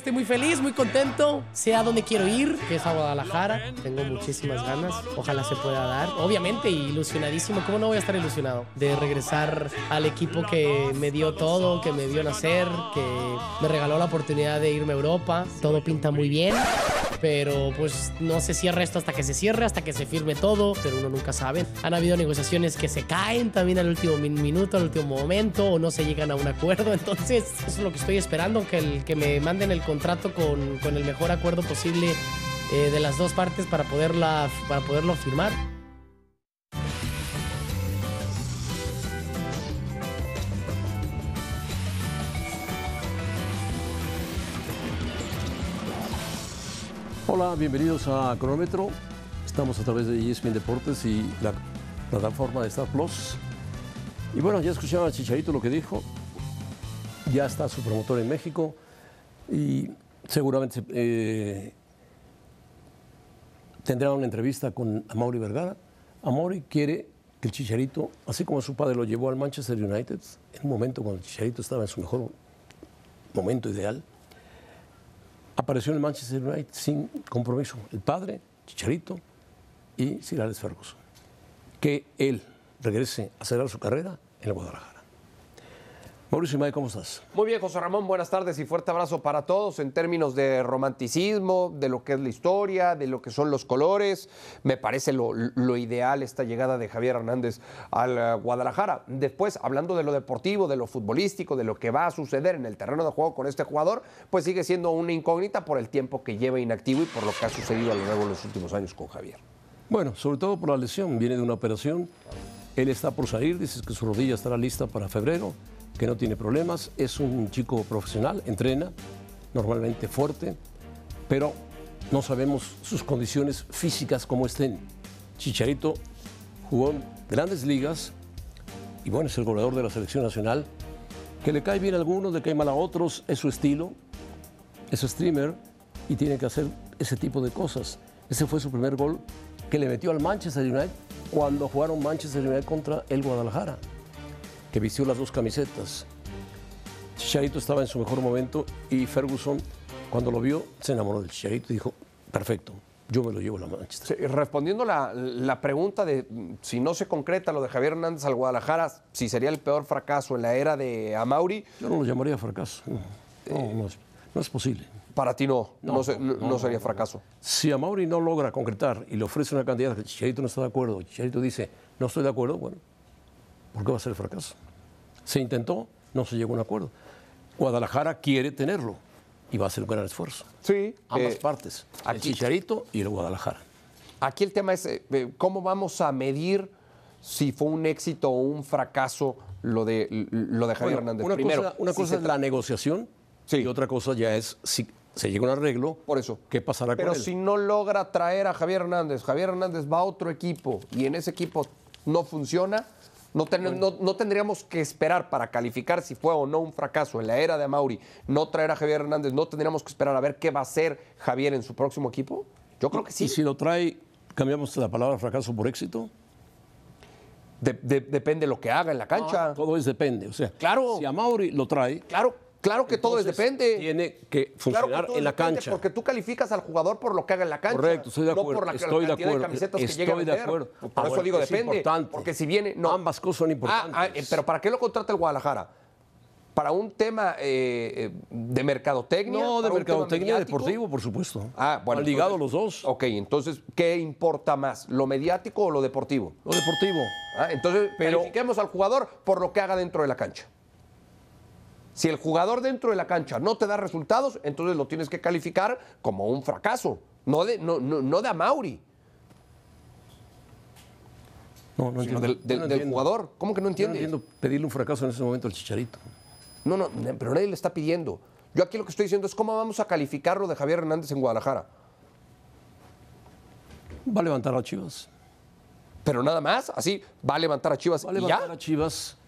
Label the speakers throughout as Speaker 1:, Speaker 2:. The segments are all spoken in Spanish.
Speaker 1: Estoy muy feliz, muy contento. Sé a dónde quiero ir, que es a Guadalajara. Tengo muchísimas ganas. Ojalá se pueda dar. Obviamente, ilusionadísimo. ¿Cómo no voy a estar ilusionado? De regresar al equipo que me dio todo, que me vio nacer, que me regaló la oportunidad de irme a Europa. Todo pinta muy bien. Pero pues no se cierra esto hasta que se cierre, hasta que se firme todo. Pero uno nunca sabe. Han habido negociaciones que se caen también al último min- minuto, al último momento, o no se llegan a un acuerdo. Entonces, eso es lo que estoy esperando, que, el, que me manden el contrato con, con el mejor acuerdo posible eh, de las dos partes para, poderla, para poderlo firmar.
Speaker 2: Hola, bienvenidos a Cronómetro. Estamos a través de ESPN Deportes y la plataforma de Star Plus. Y bueno, ya escucharon a Chicharito lo que dijo. Ya está su promotor en México y seguramente eh, tendrá una entrevista con Amaury Vergara. Amaury quiere que el Chicharito, así como su padre lo llevó al Manchester United, en un momento cuando el Chicharito estaba en su mejor momento ideal, apareció en el Manchester United sin compromiso. El padre, Chicharito y Sir Ferguson. Que él regrese a cerrar su carrera en el Guadalajara. Mauricio Imay, ¿cómo estás?
Speaker 3: Muy bien, José Ramón, buenas tardes y fuerte abrazo para todos en términos de romanticismo, de lo que es la historia, de lo que son los colores. Me parece lo, lo ideal esta llegada de Javier Hernández al eh, Guadalajara. Después, hablando de lo deportivo, de lo futbolístico, de lo que va a suceder en el terreno de juego con este jugador, pues sigue siendo una incógnita por el tiempo que lleva inactivo y por lo que ha sucedido a lo largo de los últimos años con Javier.
Speaker 2: Bueno, sobre todo por la lesión, viene de una operación. Él está por salir, dice que su rodilla estará lista para febrero, que no tiene problemas. Es un chico profesional, entrena, normalmente fuerte, pero no sabemos sus condiciones físicas cómo estén. Chicharito jugó en grandes ligas y bueno, es el goleador de la selección nacional, que le cae bien a algunos, le cae mal a otros, es su estilo, es streamer y tiene que hacer ese tipo de cosas. Ese fue su primer gol que le metió al Manchester United cuando jugaron Manchester United contra el Guadalajara, que vistió las dos camisetas. Chicharito estaba en su mejor momento y Ferguson, cuando lo vio, se enamoró del Chicharito y dijo, perfecto, yo me lo llevo a la Manchester.
Speaker 3: Sí, respondiendo la, la pregunta de si no se concreta lo de Javier Hernández al Guadalajara, si sería el peor fracaso en la era de Amauri,
Speaker 2: Yo no lo llamaría fracaso. No, no, no es, no es posible.
Speaker 3: para ti no, no,
Speaker 2: No,
Speaker 3: se- no-
Speaker 2: no,
Speaker 3: no sería fracaso.
Speaker 2: Si a Mauri no logra concretar y le ofrece una cantidad que Chicharito no está de acuerdo, Chicharito dice, no estoy de acuerdo, bueno, ¿por qué va a ser fracaso? Se intentó, no se llegó a un acuerdo. Guadalajara quiere tenerlo y va a ser un gran esfuerzo.
Speaker 3: Sí.
Speaker 2: Ambas
Speaker 3: eh,
Speaker 2: partes, el
Speaker 3: aquí-
Speaker 2: Chicharito y el Guadalajara.
Speaker 3: Aquí el tema es eh, eh, cómo vamos a medir si fue un éxito o un fracaso lo de, lo de Javier
Speaker 2: Bueno,
Speaker 3: Hernández.
Speaker 2: una
Speaker 3: Primero,
Speaker 2: cosa, una
Speaker 3: si
Speaker 2: cosa es la negociación
Speaker 3: Sí.
Speaker 2: y otra cosa ya es si se llega a un arreglo,
Speaker 3: Por eso.
Speaker 2: ¿qué pasará
Speaker 3: Pero
Speaker 2: con él?
Speaker 3: si no logra traer a Javier Hernández, Javier Hernández va a otro equipo y en ese equipo no funciona, no, ten- no- no tendríamos que esperar para calificar si fue o no un fracaso en la era de Amauri, no traer a Javier Hernández, no tendríamos que esperar a ver qué va a hacer Javier en su próximo equipo. Yo creo que sí.
Speaker 2: Y si lo trae, cambiamos la palabra fracaso por éxito.
Speaker 3: De- de- depende de lo que haga en la cancha.
Speaker 2: Todo es depende. O sea,
Speaker 3: Claro.
Speaker 2: si a Mauri lo trae,
Speaker 3: Claro, claro que todo es depende.
Speaker 2: Tiene que
Speaker 3: Claro que
Speaker 2: funcionar
Speaker 3: todo
Speaker 2: en la cancha.
Speaker 3: Porque tú calificas al jugador por lo que haga en la cancha.
Speaker 2: Correcto, estoy de
Speaker 3: no
Speaker 2: acuerdo.
Speaker 3: por la
Speaker 2: estoy de acuerdo.
Speaker 3: camisetas que
Speaker 2: estoy
Speaker 3: a
Speaker 2: de acuerdo.
Speaker 3: Por
Speaker 2: Ah,
Speaker 3: eso
Speaker 2: bueno,
Speaker 3: digo
Speaker 2: es
Speaker 3: depende.
Speaker 2: importante.
Speaker 3: Porque si viene. No.
Speaker 2: Ambas cosas son
Speaker 3: Ah,
Speaker 2: importantes.
Speaker 3: ah, eh, pero ¿para qué lo contrata el Guadalajara? ¿Para un tema eh, eh, de mercadotecnia?
Speaker 2: no, de
Speaker 3: ¿Para un tema
Speaker 2: mercadotecnia deportivo, por supuesto.
Speaker 3: Ah, bueno.
Speaker 2: Han ligado los dos.
Speaker 3: Ok, entonces, ¿qué importa más? ¿Lo mediático o lo deportivo?
Speaker 2: Lo deportivo.
Speaker 3: Ah, entonces,
Speaker 2: Pero-
Speaker 3: califiquemos al jugador por lo que haga dentro de la cancha. Si el jugador dentro de la cancha no te da resultados, entonces lo tienes que calificar como un fracaso, no de, no, no, no de Amauri.
Speaker 2: No, no entiendo.
Speaker 3: del,
Speaker 2: Yo
Speaker 3: del-
Speaker 2: no
Speaker 3: del
Speaker 2: entiendo.
Speaker 3: jugador. ¿Cómo que no
Speaker 2: Yo no entiendo pedirle un fracaso en ese momento al Chicharito.
Speaker 3: No, no, pero nadie le está pidiendo. Yo aquí lo que estoy diciendo es cómo vamos a calificarlo de Javier Hernández en Guadalajara.
Speaker 2: Va a levantar a Chivas.
Speaker 3: Pero nada más, así, va a levantar a Chivas
Speaker 2: Va a
Speaker 3: y
Speaker 2: levantar
Speaker 3: ya.
Speaker 2: a Chivas.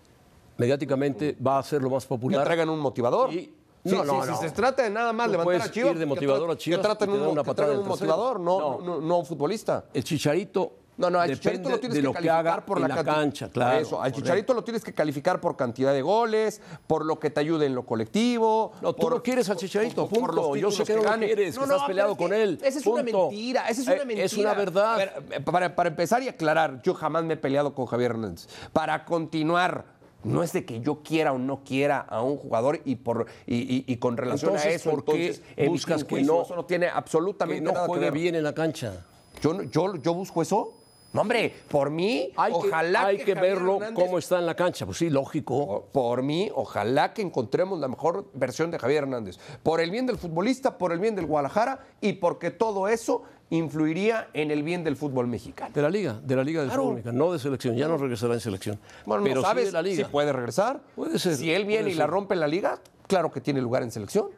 Speaker 2: Mediáticamente va a ser lo más
Speaker 3: Que
Speaker 2: popular.
Speaker 3: traigan un motivador.
Speaker 2: Y-
Speaker 3: Sí,
Speaker 2: no,
Speaker 3: sí,
Speaker 2: no,
Speaker 3: si
Speaker 2: no.
Speaker 3: se trata de nada más
Speaker 2: No
Speaker 3: levantar
Speaker 2: puedes
Speaker 3: a Chivas,
Speaker 2: ir de
Speaker 3: que
Speaker 2: motivador
Speaker 3: tra-
Speaker 2: a Chivas
Speaker 3: que traten un,
Speaker 2: una
Speaker 3: que
Speaker 2: patada en
Speaker 3: un motivador, no,
Speaker 2: No.
Speaker 3: no. no un futbolista.
Speaker 2: El Chicharito
Speaker 3: No, no, al
Speaker 2: depende
Speaker 3: Chicharito lo tienes
Speaker 2: de
Speaker 3: que
Speaker 2: lo que
Speaker 3: calificar por la,
Speaker 2: la cancha,
Speaker 3: por
Speaker 2: claro.
Speaker 3: Eso, al
Speaker 2: correcto.
Speaker 3: Chicharito lo tienes que calificar por cantidad de goles, por lo que te ayude en lo colectivo.
Speaker 2: No, tú
Speaker 3: por-
Speaker 2: no quieres al Chicharito,
Speaker 3: por- por
Speaker 2: punto. Yo sé que no lo quieres, que estás
Speaker 3: pero
Speaker 2: peleado
Speaker 3: es
Speaker 2: con
Speaker 3: que
Speaker 2: él,
Speaker 3: Esa es una mentira, esa es
Speaker 2: Eh,
Speaker 3: una mentira.
Speaker 2: es una verdad.
Speaker 3: Ver, eh, para, para empezar y aclarar, yo jamás me he peleado con Javier Hernández. Para continuar, no es de que yo quiera o no quiera a un jugador y por y, y- y con relación a eso,
Speaker 2: ¿por qué
Speaker 3: entonces emitir
Speaker 2: buscas que no-
Speaker 3: eso no tiene absolutamente
Speaker 2: que no
Speaker 3: nada que ver.
Speaker 2: bien en la cancha.
Speaker 3: Yo, yo, yo busco eso. No, hombre, por mí,
Speaker 2: Hay
Speaker 3: ojalá
Speaker 2: que, hay que verlo
Speaker 3: Hernández-
Speaker 2: cómo está en la cancha. Pues sí, lógico.
Speaker 3: Por, por mí, ojalá que encontremos la mejor versión de Javier Hernández. Por el bien del futbolista, por el bien del Guadalajara y porque todo eso influiría en el bien del fútbol mexicano.
Speaker 2: De la liga, de la liga de
Speaker 3: Claro.
Speaker 2: fútbol mexicano, no de selección. Ya no regresará en selección.
Speaker 3: Bueno,
Speaker 2: pero
Speaker 3: no sabes
Speaker 2: sí de la liga.
Speaker 3: si puede regresar.
Speaker 2: Puede ser,
Speaker 3: Si él viene y la rompe en la liga, claro que tiene lugar en selección.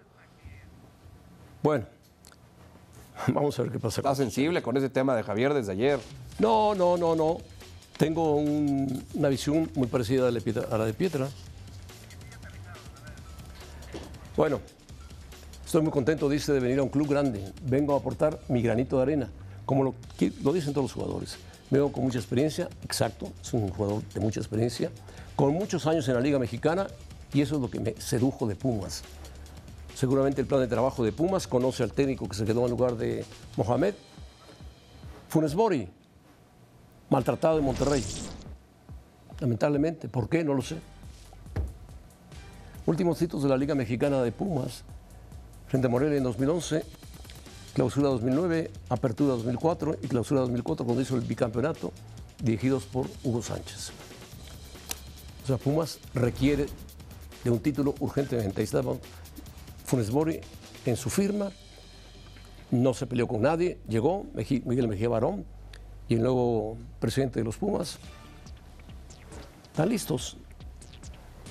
Speaker 2: Bueno, vamos a ver qué pasa.
Speaker 3: Está sensible con ese tema de Javier desde ayer.
Speaker 2: No, no, no, no. Tengo un- una visión muy parecida a la de Pietra. a la de Pietra. Bueno, estoy muy contento, dice, de venir a un club grande. Vengo a aportar mi granito de arena, como lo, dicen todos los jugadores. Vengo con mucha experiencia, exacto, es un jugador de mucha experiencia, con muchos años en la Liga Mexicana y eso es lo que me sedujo de Pumas. Seguramente el plan de trabajo de Pumas conoce al técnico que se quedó en lugar de Mohamed. Funes Mori, maltratado en Monterrey. Lamentablemente, ¿por qué? No lo sé. Últimos títulos de la Liga Mexicana de Pumas, frente a Morelia en 2011, clausura 2009, apertura 2004 y clausura 2004 cuando hizo el bicampeonato, dirigidos por Hugo Sánchez. O sea, Pumas requiere de un título urgentemente. Ahí estaba Funes Mori en su firma, no se peleó con nadie, llegó Miguel Mejía Barón y el nuevo presidente de los Pumas. Están listos.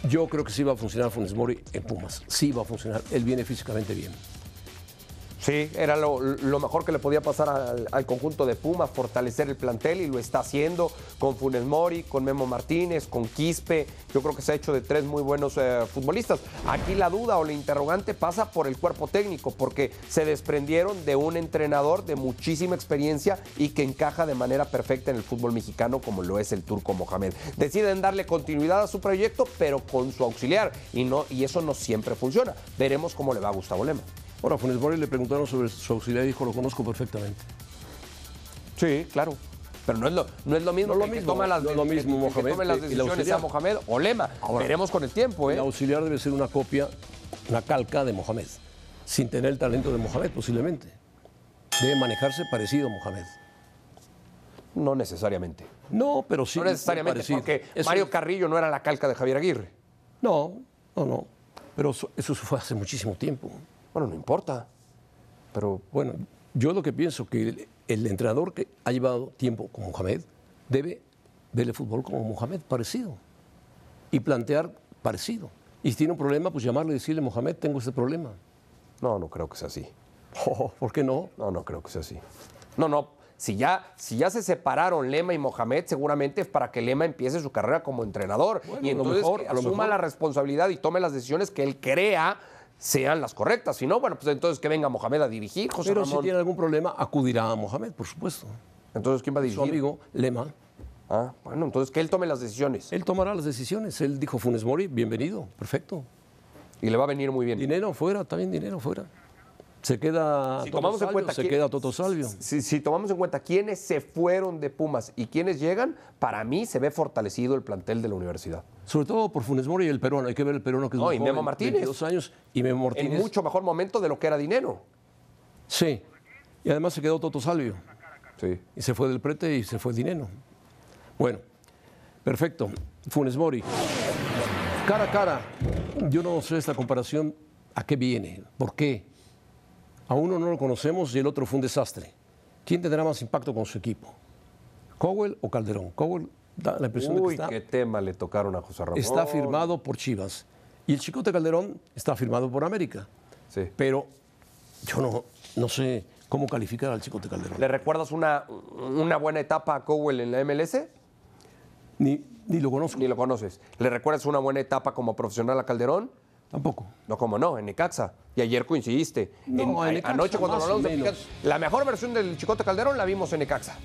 Speaker 2: Yo creo que sí va a funcionar Funes Mori en Pumas. Sí va a funcionar. Él viene físicamente bien.
Speaker 3: Sí, era lo, mejor que le podía pasar al, al conjunto de Pumas, fortalecer el plantel y lo está haciendo con Funes Mori, con Memo Martínez, con Quispe. Yo creo que se ha hecho de tres muy buenos eh, futbolistas. Aquí la duda o la interrogante pasa por el cuerpo técnico, porque se desprendieron de un entrenador de muchísima experiencia y que encaja de manera perfecta en el fútbol mexicano como lo es el turco Mohamed. Deciden darle continuidad a su proyecto, pero con su auxiliar y, no, y eso no siempre funciona. Veremos cómo le va a Gustavo Lema.
Speaker 2: Ahora, Funes Mori le preguntaron sobre su auxiliar y dijo, lo conozco perfectamente.
Speaker 3: Sí, claro. Pero no es lo, no es lo mismo,
Speaker 2: No lo
Speaker 3: que el que
Speaker 2: mismo,
Speaker 3: toma las,
Speaker 2: no es lo mismo
Speaker 3: que- que
Speaker 2: Mohamed
Speaker 3: tome las decisiones a Mohamed o Lema.
Speaker 2: Ahora,
Speaker 3: Veremos con el tiempo, ¿eh?
Speaker 2: El auxiliar debe ser una copia, una calca de Mohamed, sin tener el talento de Mohamed posiblemente. Debe manejarse parecido a Mohamed.
Speaker 3: No necesariamente.
Speaker 2: No, pero sí.
Speaker 3: No necesariamente,
Speaker 2: parecido.
Speaker 3: porque
Speaker 2: Eso-
Speaker 3: Mario Carrillo no era la calca de Javier Aguirre.
Speaker 2: No, no, no. Pero eso, eso fue hace muchísimo tiempo.
Speaker 3: Bueno, no importa. Pero
Speaker 2: Bueno, yo lo que pienso que el, el entrenador que ha llevado tiempo con Mohamed debe ver el fútbol como Mohamed, parecido. Y plantear parecido. Y si tiene un problema, pues llamarle y decirle, Mohamed, tengo este problema.
Speaker 3: no, no creo que sea así.
Speaker 2: Oh, ¿Por qué no?
Speaker 3: No, no creo que sea así. No, no. Si ya, si ya se separaron Lema y Mohamed, seguramente es para que Lema empiece su carrera como entrenador.
Speaker 2: Bueno,
Speaker 3: y
Speaker 2: a lo
Speaker 3: entonces
Speaker 2: mejor-
Speaker 3: que
Speaker 2: a lo
Speaker 3: asuma
Speaker 2: mejor-
Speaker 3: la responsabilidad y tome las decisiones que él crea sean las correctas. Si no, bueno, pues entonces que venga Mohamed a dirigir, José
Speaker 2: Pero si tiene algún problema, acudirá a Mohamed, por supuesto.
Speaker 3: Entonces, ¿quién va a dirigir?
Speaker 2: Su amigo, Lema,
Speaker 3: Ah, bueno, entonces que él tome las decisiones.
Speaker 2: él tomará las decisiones. Él dijo, Funes Mori, bienvenido, perfecto.
Speaker 3: Y le va a venir muy bien.
Speaker 2: Dinero fuera, también dinero fuera. Se queda
Speaker 3: Si
Speaker 2: Toto
Speaker 3: tomamos en
Speaker 2: Salvio,
Speaker 3: cuenta
Speaker 2: se queda Toto Salvio.
Speaker 3: Si, si tomamos en cuenta quiénes se fueron de Pumas y quiénes llegan, para mí se ve fortalecido el plantel de la universidad.
Speaker 2: Sobre todo por Funes Mori y el peruano. Hay que ver el peruano que es
Speaker 3: No,
Speaker 2: muy
Speaker 3: y Memo
Speaker 2: joven,
Speaker 3: Martínez.
Speaker 2: 22 años. Y Memo Martínez.
Speaker 3: En mucho mejor momento de lo que era Dinero.
Speaker 2: Sí. Y además se quedó Toto Salvio.
Speaker 3: Sí.
Speaker 2: Y se fue del prete y se fue Dinero. Bueno, perfecto. Funes Mori. Cara a cara. Yo no sé esta comparación a qué viene, por qué. A uno no lo conocemos y el otro fue un desastre. ¿Quién tendrá más impacto con su equipo? ¿Cowell o Calderón? Cowell Da la impresión de que
Speaker 3: Uy,
Speaker 2: está,
Speaker 3: qué tema le tocaron a José Ramón.
Speaker 2: está firmado por Chivas. Y el Chicote Calderón está firmado por América.
Speaker 3: Sí.
Speaker 2: Pero yo no, no sé cómo calificar al Chicote Calderón.
Speaker 3: ¿Le recuerdas una, una buena etapa a Cowell en la MLS?
Speaker 2: Ni, ni lo conozco.
Speaker 3: Ni lo conoces. ¿Le recuerdas una buena etapa como profesional a Calderón?
Speaker 2: Tampoco.
Speaker 3: No, como no, en Necaxa. Y ayer coincidiste.
Speaker 2: No, en Necaxa,
Speaker 3: anoche cuando hablamos de la mejor versión del Chicote Calderón la vimos en Necaxa.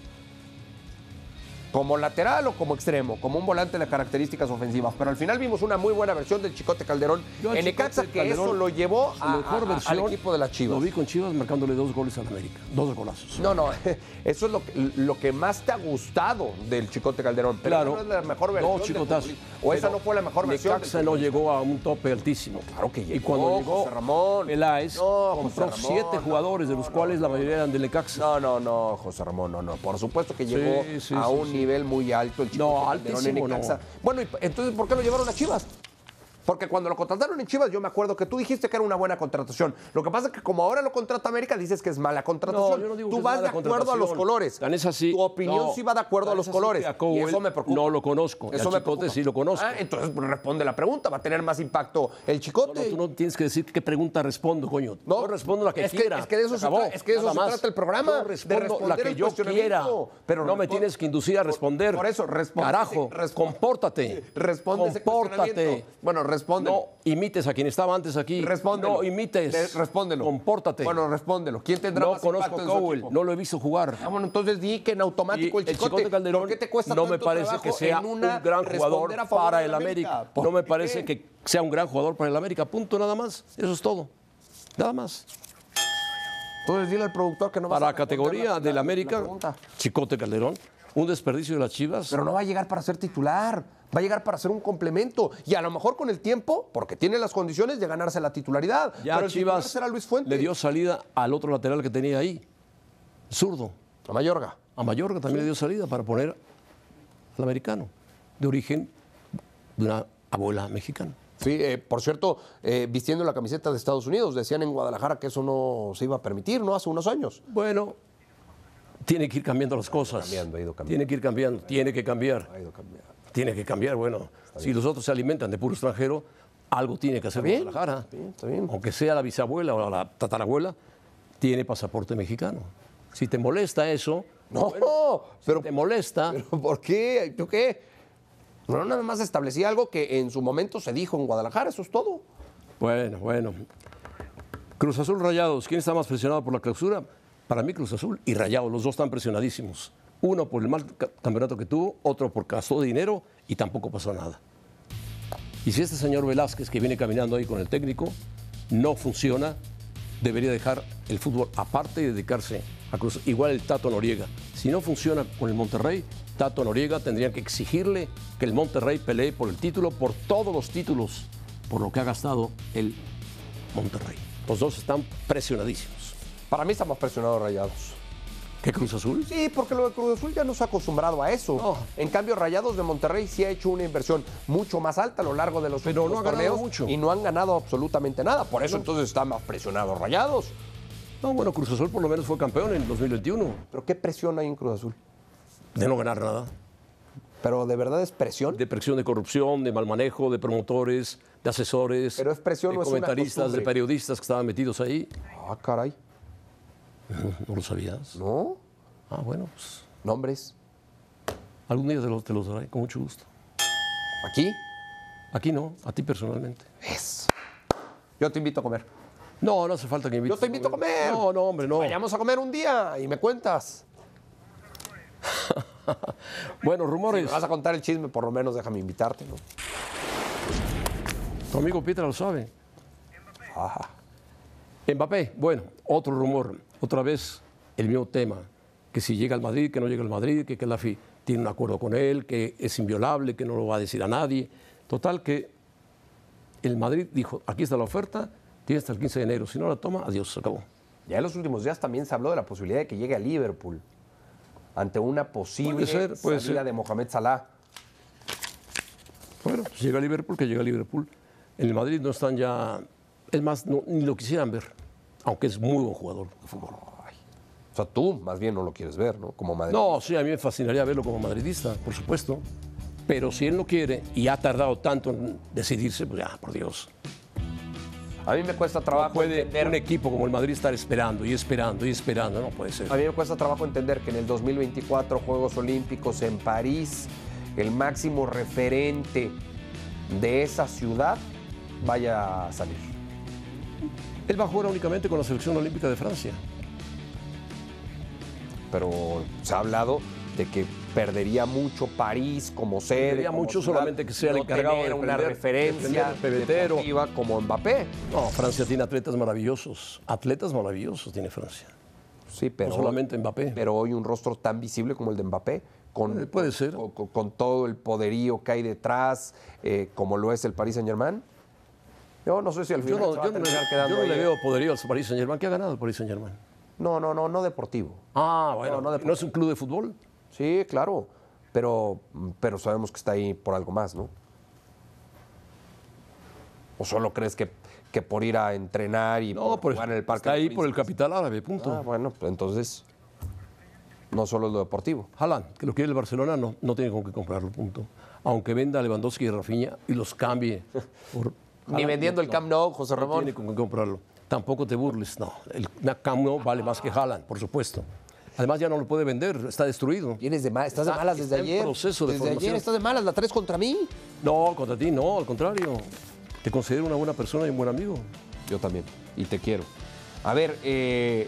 Speaker 3: Como lateral o como extremo, como un volante de características ofensivas. Pero al final vimos una muy buena versión del Chicote Calderón
Speaker 2: Yo
Speaker 3: en Necaxa, que
Speaker 2: Calderón,
Speaker 3: eso lo llevó a-
Speaker 2: mejor
Speaker 3: a- al equipo de las Chivas.
Speaker 2: Lo vi con Chivas marcándole dos goles al América. Dos golazos.
Speaker 3: No, no, eso es lo que, lo que más te ha gustado del Chicote Calderón. Pero
Speaker 2: Claro.
Speaker 3: no es la mejor versión.
Speaker 2: No,
Speaker 3: del
Speaker 2: chicotazo.
Speaker 3: futbolista. O esa no fue la mejor versión.
Speaker 2: Necaxa no llegó a un tope altísimo.
Speaker 3: Claro que
Speaker 2: Y
Speaker 3: llegó,
Speaker 2: cuando llegó
Speaker 3: José Ramón.
Speaker 2: Peláez,
Speaker 3: No, José
Speaker 2: compró
Speaker 3: Ramón,
Speaker 2: siete
Speaker 3: no,
Speaker 2: jugadores, de los cuales la mayoría eran de Necaxa.
Speaker 3: No, no, no, José Ramón, no, no. Por supuesto que llegó
Speaker 2: sí,
Speaker 3: a un
Speaker 2: sí.
Speaker 3: nivel muy alto el Chicote
Speaker 2: No,
Speaker 3: en
Speaker 2: altísimo,
Speaker 3: Necaxa.
Speaker 2: no.
Speaker 3: Bueno, y- entonces, ¿por qué lo llevaron a Chivas? Porque cuando lo contrataron en Chivas, yo me acuerdo que tú dijiste que era una buena contratación. Lo que pasa es que como ahora lo contrata América, dices que es mala contratación.
Speaker 2: No, yo no digo
Speaker 3: tú
Speaker 2: que es
Speaker 3: vas
Speaker 2: mala
Speaker 3: de acuerdo a los colores.
Speaker 2: Tan es así.
Speaker 3: Tu opinión
Speaker 2: No,
Speaker 3: sí va de acuerdo a los colores. y eso me preocupa.
Speaker 2: no lo conozco,
Speaker 3: Eso me preocupa.
Speaker 2: sí lo conozco.
Speaker 3: Ah, entonces responde la pregunta. Va a tener más impacto el Chicote.
Speaker 2: no, tú no tienes que decir qué pregunta respondo, coño.
Speaker 3: No,
Speaker 2: Yo respondo la que
Speaker 3: es que-
Speaker 2: quiera.
Speaker 3: es que de eso se tra- es que de eso se trata el programa,
Speaker 2: Yo
Speaker 3: de
Speaker 2: respondo la que yo quiera.
Speaker 3: Pero
Speaker 2: no me tienes que inducir a responder.
Speaker 3: por eso, responde-
Speaker 2: Carajo, compórtate.
Speaker 3: Responde ese
Speaker 2: Compórtate.
Speaker 3: Bueno, responde.
Speaker 2: No imites a quien estaba antes aquí.
Speaker 3: Respóndelo.
Speaker 2: No imites.
Speaker 3: De- respóndelo.
Speaker 2: Compórtate.
Speaker 3: Bueno, respóndelo. ¿Quién tendrá
Speaker 2: no
Speaker 3: más
Speaker 2: conozco
Speaker 3: impacto en su
Speaker 2: Cowell,
Speaker 3: equipo?
Speaker 2: no lo he visto jugar.
Speaker 3: Ah, bueno, entonces di que en automático
Speaker 2: Y
Speaker 3: el Chicote,
Speaker 2: Calderón
Speaker 3: ¿por qué te cuesta
Speaker 2: no me parece que sea
Speaker 3: en
Speaker 2: un gran jugador para el América.
Speaker 3: ¿Por
Speaker 2: No me parece que sea un gran jugador para el América. Punto nada más. Eso es todo. Nada más.
Speaker 3: Entonces dile al productor que no
Speaker 2: Para
Speaker 3: a
Speaker 2: la
Speaker 3: responder
Speaker 2: categoría
Speaker 3: la-
Speaker 2: del
Speaker 3: la-
Speaker 2: América,
Speaker 3: la.
Speaker 2: Chicote Calderón, un desperdicio de las Chivas.
Speaker 3: Pero no va a llegar para ser titular, va a llegar para ser un complemento. Y a lo mejor con el tiempo, porque tiene las condiciones de ganarse la titularidad.
Speaker 2: ya
Speaker 3: Pero
Speaker 2: Chivas
Speaker 3: será Luis Fuentes.
Speaker 2: le dio salida al otro lateral que tenía ahí, zurdo.
Speaker 3: a Mayorga.
Speaker 2: A Mayorga también le dio salida para poner al americano, de origen de una abuela mexicana.
Speaker 3: Eh, por cierto, eh, vistiendo la camiseta de Estados Unidos, decían en Guadalajara que eso no se iba a permitir, ¿no? Hace unos años.
Speaker 2: Bueno, tiene que ir cambiando las cosas.
Speaker 3: cambiando, ha ido cambiando.
Speaker 2: Tiene que ir cambiando, tiene que cambiar.
Speaker 3: Ha ido cambiando.
Speaker 2: Tiene que cambiar, bueno. Si los otros se alimentan de puro extranjero, algo tiene que hacer
Speaker 3: bien,
Speaker 2: Guadalajara.
Speaker 3: está bien, está bien.
Speaker 2: Aunque sea la bisabuela o la tatarabuela, tiene pasaporte mexicano. Si te molesta eso,
Speaker 3: No, pero,
Speaker 2: te molesta,
Speaker 3: pero ¿por qué? ¿Tú qué? No, nada más establecía algo que en su momento se dijo en Guadalajara, eso es todo.
Speaker 2: bueno, bueno. Cruz Azul Rayados, ¿quién está más presionado por la clausura? Para mí Cruz Azul y Rayados, los dos están presionadísimos. Uno por el mal ca- campeonato que tuvo, otro por gastó dinero y tampoco pasó nada. Y si este señor Velázquez que viene caminando ahí con el técnico no funciona, debería dejar el fútbol aparte y dedicarse a Cruz. Igual el Tato Noriega. Si no funciona con el Monterrey, Tato Noriega tendría que exigirle que el Monterrey pelee por el título, por todos los títulos, por lo que ha gastado el Monterrey. Los dos están presionadísimos.
Speaker 3: Para mí estamos presionados rayados.
Speaker 2: ¿Qué Cruz Azul?
Speaker 3: Sí, porque lo de Cruz Azul ya no se ha acostumbrado a eso.
Speaker 2: No.
Speaker 3: En cambio, Rayados de Monterrey sí ha hecho una inversión mucho más alta a lo largo de los
Speaker 2: Pero
Speaker 3: últimos
Speaker 2: no ha ganado
Speaker 3: torneos
Speaker 2: mucho.
Speaker 3: y no han ganado absolutamente nada. Por eso entonces están más presionados Rayados.
Speaker 2: No, bueno, Cruz Azul por lo menos fue campeón en 2021.
Speaker 3: Pero ¿qué presión hay en Cruz Azul?
Speaker 2: De no ganar nada.
Speaker 3: Pero de verdad es presión.
Speaker 2: de presión de corrupción, de mal manejo, de promotores, de asesores,
Speaker 3: Pero es presión,
Speaker 2: de
Speaker 3: no es una
Speaker 2: comentaristas, de
Speaker 3: costumbre.
Speaker 2: periodistas que estaban metidos ahí.
Speaker 3: Ah, caray.
Speaker 2: ¿No lo sabías?
Speaker 3: ¿No?
Speaker 2: Ah, bueno, pues
Speaker 3: Nombres.
Speaker 2: algún día te los, te los daré con mucho gusto.
Speaker 3: ¿Aquí?
Speaker 2: Aquí no, a ti personalmente.
Speaker 3: Es. Yo te invito a comer.
Speaker 2: No, no hace falta que invites.
Speaker 3: Yo te invito a comer.
Speaker 2: No, no, hombre, no.
Speaker 3: Vayamos a comer un día y me cuentas.
Speaker 2: Bueno,
Speaker 3: Si
Speaker 2: rumores.
Speaker 3: me vas a contar el chisme, por lo menos déjame invitarte, ¿no?
Speaker 2: Tu amigo Pietra lo sabe.
Speaker 3: Ajá.
Speaker 2: Mbappé, bueno, otro rumor, otra vez el mismo tema, que si llega al Madrid, que no llega al Madrid, que Kelafi tiene un acuerdo con él, que es inviolable, que no lo va a decir a nadie. Total que el Madrid dijo, aquí está la oferta, tiene hasta el 15 de enero, si no la toma, adiós, se acabó.
Speaker 3: Ya en los últimos días también se habló de la posibilidad de que llegue a Liverpool ante una posible
Speaker 2: Puede ser, puede
Speaker 3: salida
Speaker 2: ser.
Speaker 3: de Mohamed Salah.
Speaker 2: Bueno, pues llega a Liverpool, que llega a Liverpool. En el Madrid no están ya, es más, no- ni lo quisieran ver, aunque es muy buen jugador de fútbol.
Speaker 3: sea, tú más bien no lo quieres ver, ¿no? Como Madrid.
Speaker 2: No, sí, a mí me fascinaría verlo como madridista, por supuesto. Pero si él no quiere y ha tardado tanto en decidirse, pues ya, por Dios.
Speaker 3: A mí me cuesta
Speaker 2: No
Speaker 3: trabajo
Speaker 2: puede
Speaker 3: entender.
Speaker 2: un equipo como el Madrid estar esperando y esperando y esperando, no puede ser.
Speaker 3: A mí me cuesta trabajo entender que en el 2024 Juegos Olímpicos en París, el máximo referente de esa ciudad vaya a salir.
Speaker 2: Él va a jugar únicamente con la selección olímpica de Francia.
Speaker 3: Pero se ha hablado de que perdería mucho París como sede.
Speaker 2: Perdería
Speaker 3: como
Speaker 2: mucho
Speaker 3: ciudad,
Speaker 2: solamente que sea el
Speaker 3: no
Speaker 2: encargado
Speaker 3: tener
Speaker 2: de
Speaker 3: una
Speaker 2: prender-
Speaker 3: referencia deportiva como Mbappé.
Speaker 2: No, Francia tiene atletas maravillosos. Atletas maravillosos tiene Francia.
Speaker 3: Sí, pero
Speaker 2: no solamente Mbappé.
Speaker 3: pero hoy un rostro tan visible como el de Mbappé, con,
Speaker 2: Puede- puede ser.
Speaker 3: con, con- con todo el poderío que hay detrás, eh, como lo es el Paris Saint Germain. Yo no sé si al
Speaker 2: Yo
Speaker 3: final
Speaker 2: no,
Speaker 3: se va
Speaker 2: yo
Speaker 3: a
Speaker 2: no yo no
Speaker 3: ahí,
Speaker 2: le
Speaker 3: ¿eh?
Speaker 2: veo poderío al Paris Saint Germain. ¿Qué ha ganado el Paris Saint Germain?
Speaker 3: No, no, no, no deportivo.
Speaker 2: Ah, bueno,
Speaker 3: No, no
Speaker 2: no, es un club de fútbol?
Speaker 3: Sí, claro, pero, pero sabemos que está ahí por algo más, ¿no? ¿O solo crees que, que por ir a entrenar y
Speaker 2: No,
Speaker 3: por jugar en el Parque
Speaker 2: está ahí por el capital árabe, punto.
Speaker 3: Ah, bueno, pues entonces no solo es lo deportivo.
Speaker 2: Haaland, que lo quiere el Barcelona, no, no tiene con qué comprarlo, punto. Aunque venda a Lewandowski y Rafinha y los cambie por...
Speaker 3: Ni vendiendo
Speaker 2: no,
Speaker 3: el Camp Nou, José
Speaker 2: No
Speaker 3: Ramón.
Speaker 2: tiene con qué comprarlo. Tampoco te burles, no. El Camp Nou vale más que Haaland, por supuesto. Además ya no lo puede vender, está destruido.
Speaker 3: Vienes de estás de
Speaker 2: Está-
Speaker 3: malas desde ayer.
Speaker 2: proceso de
Speaker 3: desde
Speaker 2: formación.
Speaker 3: ayer estás de malas, la traes contra mí.
Speaker 2: No, contra ti no, al contrario. Te considero una buena persona y un buen amigo.
Speaker 3: Yo también, y te quiero. A ver, eh,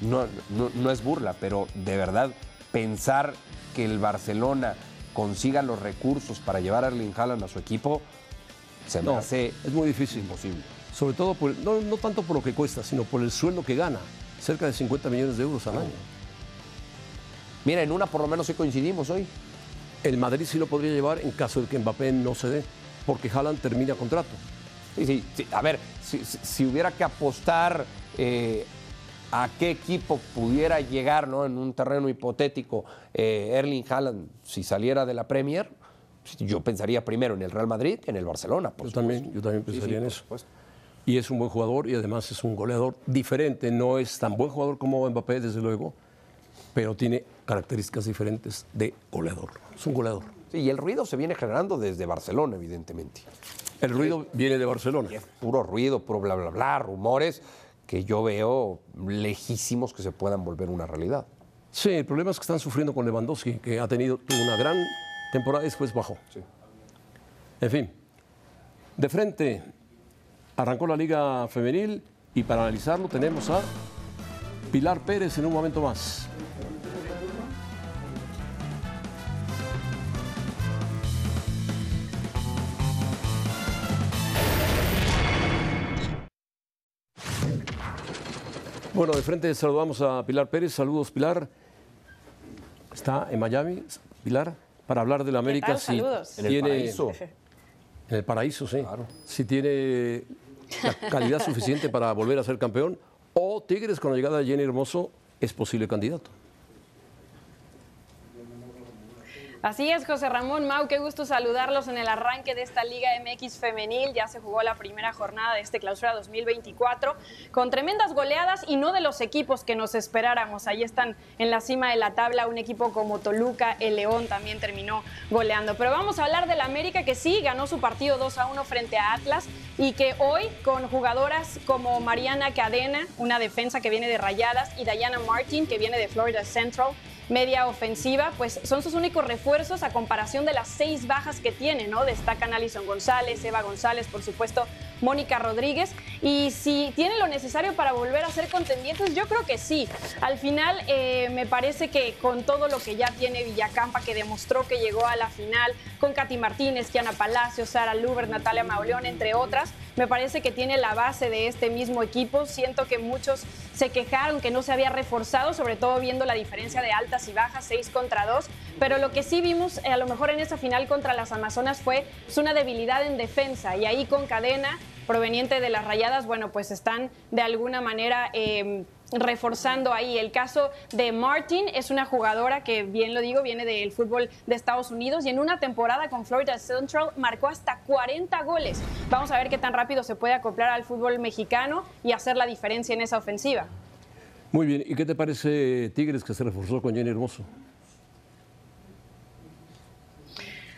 Speaker 3: no, no- no es burla, pero de verdad, pensar que el Barcelona consiga los recursos para llevar a Erling Haaland a su equipo, se me hace
Speaker 2: es muy difícil.
Speaker 3: imposible.
Speaker 2: Sobre todo, por, no, no tanto por lo que cuesta, sino por el sueldo que gana. Cerca de 50 millones de euros al año.
Speaker 3: Mira, en una por lo menos sí coincidimos hoy.
Speaker 2: El Madrid sí lo podría llevar en caso de que Mbappé no se dé, porque Haaland termina contrato.
Speaker 3: Sí, sí, sí. A ver, si, si- si hubiera que apostar eh, a qué equipo pudiera llegar ¿no? en un terreno hipotético eh, Erling Haaland si saliera de la Premier, yo pensaría primero en el Real Madrid que en el Barcelona. por
Speaker 2: Yo
Speaker 3: supuesto.
Speaker 2: también, yo también
Speaker 3: Sí, sí,
Speaker 2: pensaría en eso.
Speaker 3: supuesto.
Speaker 2: Y es un buen jugador y además es un goleador diferente. No es tan buen jugador como Mbappé, desde luego, pero tiene características diferentes de goleador. Es un goleador.
Speaker 3: Sí, y el ruido se viene generando desde Barcelona, evidentemente.
Speaker 2: El ruido viene de Barcelona.
Speaker 3: Y es puro ruido, puro bla, bla, bla, rumores que yo veo lejísimos que se puedan volver una realidad.
Speaker 2: Sí, el problema es que están sufriendo con Lewandowski, que ha tenido tuvo una gran temporada y después bajó. En fin, de frente arrancó la Liga Femenil y para analizarlo tenemos a Pilar Pérez en un momento más. Bueno, de frente saludamos a Pilar Pérez. Saludos, Pilar. Está en Miami, Pilar, para hablar de la América.
Speaker 4: tal?
Speaker 2: si
Speaker 4: Saludos.
Speaker 3: En el
Speaker 2: tiene-
Speaker 3: paraíso.
Speaker 2: En el paraíso, sí. Si tiene la calidad suficiente para volver a ser campeón. O Tigres, con la llegada de Jenny Hermoso, es posible candidato.
Speaker 4: Así es, José Ramón Mau, qué gusto saludarlos en el arranque de esta Liga MX femenil. Ya se jugó la primera jornada de este clausura 2024 con tremendas goleadas y no de los equipos que nos esperáramos. Ahí están en la cima de la tabla un equipo como Toluca, el León también terminó goleando. Pero vamos a hablar del América que sí ganó su partido 2 a 1 frente a Atlas y que hoy con jugadoras como Mariana Cadena, una defensa que viene de Rayadas, y Diana Martin, que viene de Florida Central, media ofensiva, pues son sus únicos refuerzos a comparación de las seis bajas que tiene, ¿no? Destacan Alison González, Eva González, por supuesto, Mónica Rodríguez. Y si tiene lo necesario para volver a ser contendientes, yo creo que sí. Al final, eh, me parece que con todo lo que ya tiene Villacampa, que demostró que llegó a la final, con Katy Martínez, Kiana Palacios, Sara Luber, Natalia Mauleón, entre otras, me parece que tiene la base de este mismo equipo. Siento que muchos se quejaron que no se había reforzado, sobre todo viendo la diferencia de altas y bajas, 6 contra 2. Pero lo que sí vimos eh, a lo mejor en esa final contra las Amazonas fue pues, una debilidad en defensa. Y ahí con cadena proveniente de las rayadas, bueno, pues están de alguna manera... eh, reforzando ahí. El caso de Martin es una jugadora que, bien lo digo, viene del fútbol de Estados Unidos y en una temporada con Florida Central marcó hasta 40 goles. Vamos a ver qué tan rápido se puede acoplar al fútbol mexicano y hacer la diferencia en esa ofensiva.
Speaker 2: Muy bien, ¿y qué te parece Tigres que se reforzó con Jenny Hermoso?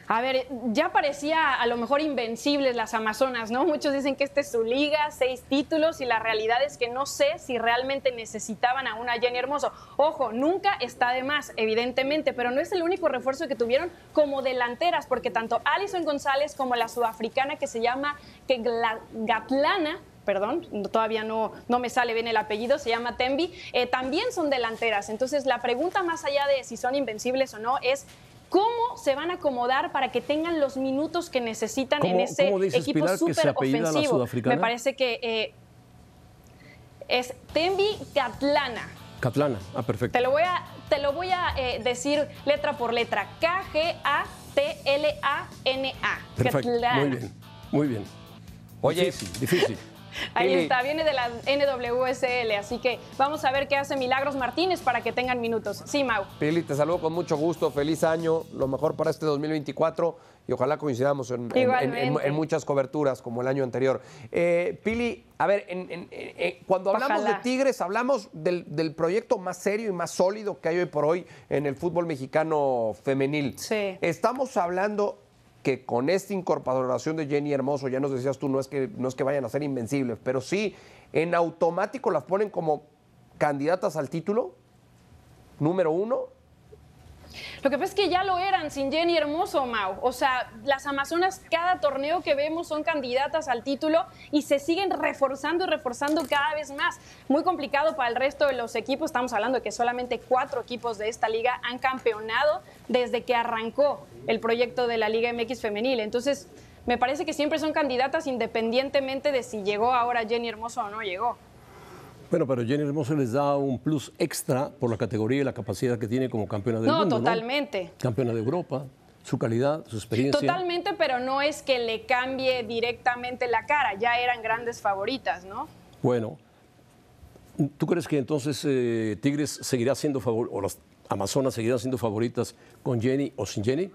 Speaker 4: A ver, ya parecía a lo mejor invencibles las Amazonas, ¿no? Muchos dicen que esta es su liga, seis títulos, y la realidad es que no sé si realmente necesitaban a una Jenny Hermoso. Ojo, nunca está de más, evidentemente, pero no es el único refuerzo que tuvieron como delanteras, porque tanto Alison González como la sudafricana que se llama Gatlana, perdón, todavía no, no me sale bien el apellido, se llama Tembi, eh, también son delanteras. Entonces, la pregunta más allá de si son invencibles o no es ¿Cómo se van a acomodar para que tengan los minutos que necesitan en ese equipo súper ofensivo? Me parece que eh, es Tembi Catlana.
Speaker 2: Catlana, ah, perfecto.
Speaker 4: Te lo voy a, te lo voy a eh, decir letra por letra. K-G-A-T-L-A-N-A.
Speaker 2: Perfecto. Muy bien, muy bien.
Speaker 3: Oye,
Speaker 2: difícil. difícil.
Speaker 4: Ahí está, viene de la NWSL, así que vamos a ver qué hace Milagros Martínez para que tengan minutos. Sí, Mau.
Speaker 3: Pili, te saludo con mucho gusto, feliz año, lo mejor para este 2024 y ojalá coincidamos en, muchas coberturas como el año anterior. Eh, Pili, a ver, eh, cuando hablamos de Tigres, hablamos del, del, proyecto más serio y más sólido que hay hoy por hoy en el fútbol mexicano femenil.
Speaker 4: Sí.
Speaker 3: Estamos hablando que con esta incorporación de Jenny Hermoso, ya nos decías tú, no es que, no es que vayan a ser invencibles, pero sí, en automático las ponen como candidatas al título, número uno,
Speaker 4: lo que pasa es que ya lo eran sin Jenny Hermoso, Mau. O sea, las Amazonas, cada torneo que vemos son candidatas al título y se siguen reforzando y reforzando cada vez más. Muy complicado para el resto de los equipos. Estamos hablando de que solamente cuatro equipos de esta liga han campeonado desde que arrancó el proyecto de la Liga MX femenil. Entonces, me parece que siempre son candidatas independientemente de si llegó ahora Jenny Hermoso o no llegó.
Speaker 2: Bueno, pero Jenny Hermoso les da un plus extra por la categoría y la capacidad que tiene como campeona del mundo.
Speaker 4: Totalmente.
Speaker 2: ¿no? Campeona de Europa, su calidad, su experiencia.
Speaker 4: Totalmente, pero no es que le cambie directamente la cara. Ya eran grandes favoritas, ¿no?
Speaker 2: Bueno, ¿tú crees que entonces eh, Tigres seguirá siendo favor o las Amazonas seguirán siendo favoritas con Jenny o sin Jenny?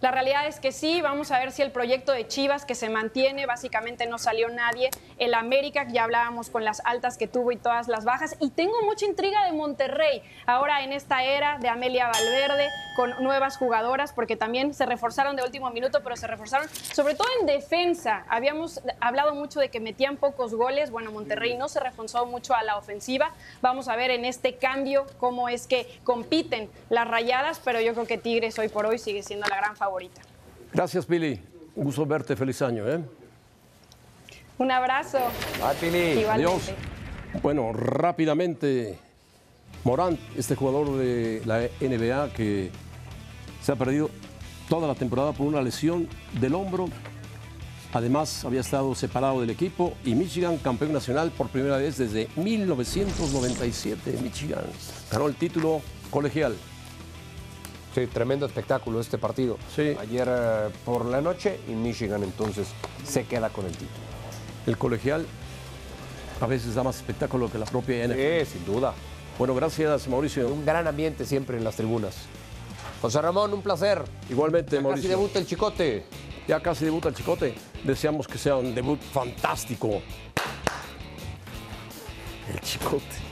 Speaker 4: La realidad es que sí, vamos a ver si el proyecto de Chivas que se mantiene, básicamente no salió nadie. El América, ya hablábamos con las altas que tuvo y todas las bajas. Y tengo mucha intriga de Monterrey, ahora en esta era de Amelia Valverde, con nuevas jugadoras, porque también se reforzaron de último minuto, pero se reforzaron sobre todo en defensa. Habíamos hablado mucho de que metían pocos goles. Bueno, Monterrey no se reforzó mucho a la ofensiva. Vamos a ver en este cambio cómo es que compiten las rayadas, pero yo creo que Tigres hoy por hoy sigue siendo la gran favorita
Speaker 2: Gracias, Pili. Un gusto verte. Feliz año. ¿eh?
Speaker 4: Un abrazo.
Speaker 3: Bye, Pili.
Speaker 2: Adiós. Bueno, rápidamente, Morán, este jugador de la NBA que se ha perdido toda la temporada por una lesión del hombro. Además, había estado separado del equipo y Michigan, campeón nacional por primera vez desde 1997. Michigan ganó el título colegial.
Speaker 3: Sí, tremendo espectáculo este partido.
Speaker 2: Sí.
Speaker 3: Ayer eh, por la noche y Michigan entonces se queda con el título.
Speaker 2: El colegial a veces da más espectáculo que la propia NFL.
Speaker 3: Sí, sin duda.
Speaker 2: Bueno, gracias Mauricio.
Speaker 3: Un gran ambiente siempre en las tribunas. José Ramón, un placer.
Speaker 2: Igualmente,
Speaker 3: ya
Speaker 2: Mauricio.
Speaker 3: Casi debuta el Chicote.
Speaker 2: Ya casi debuta el Chicote. Deseamos que sea un debut fantástico. El Chicote.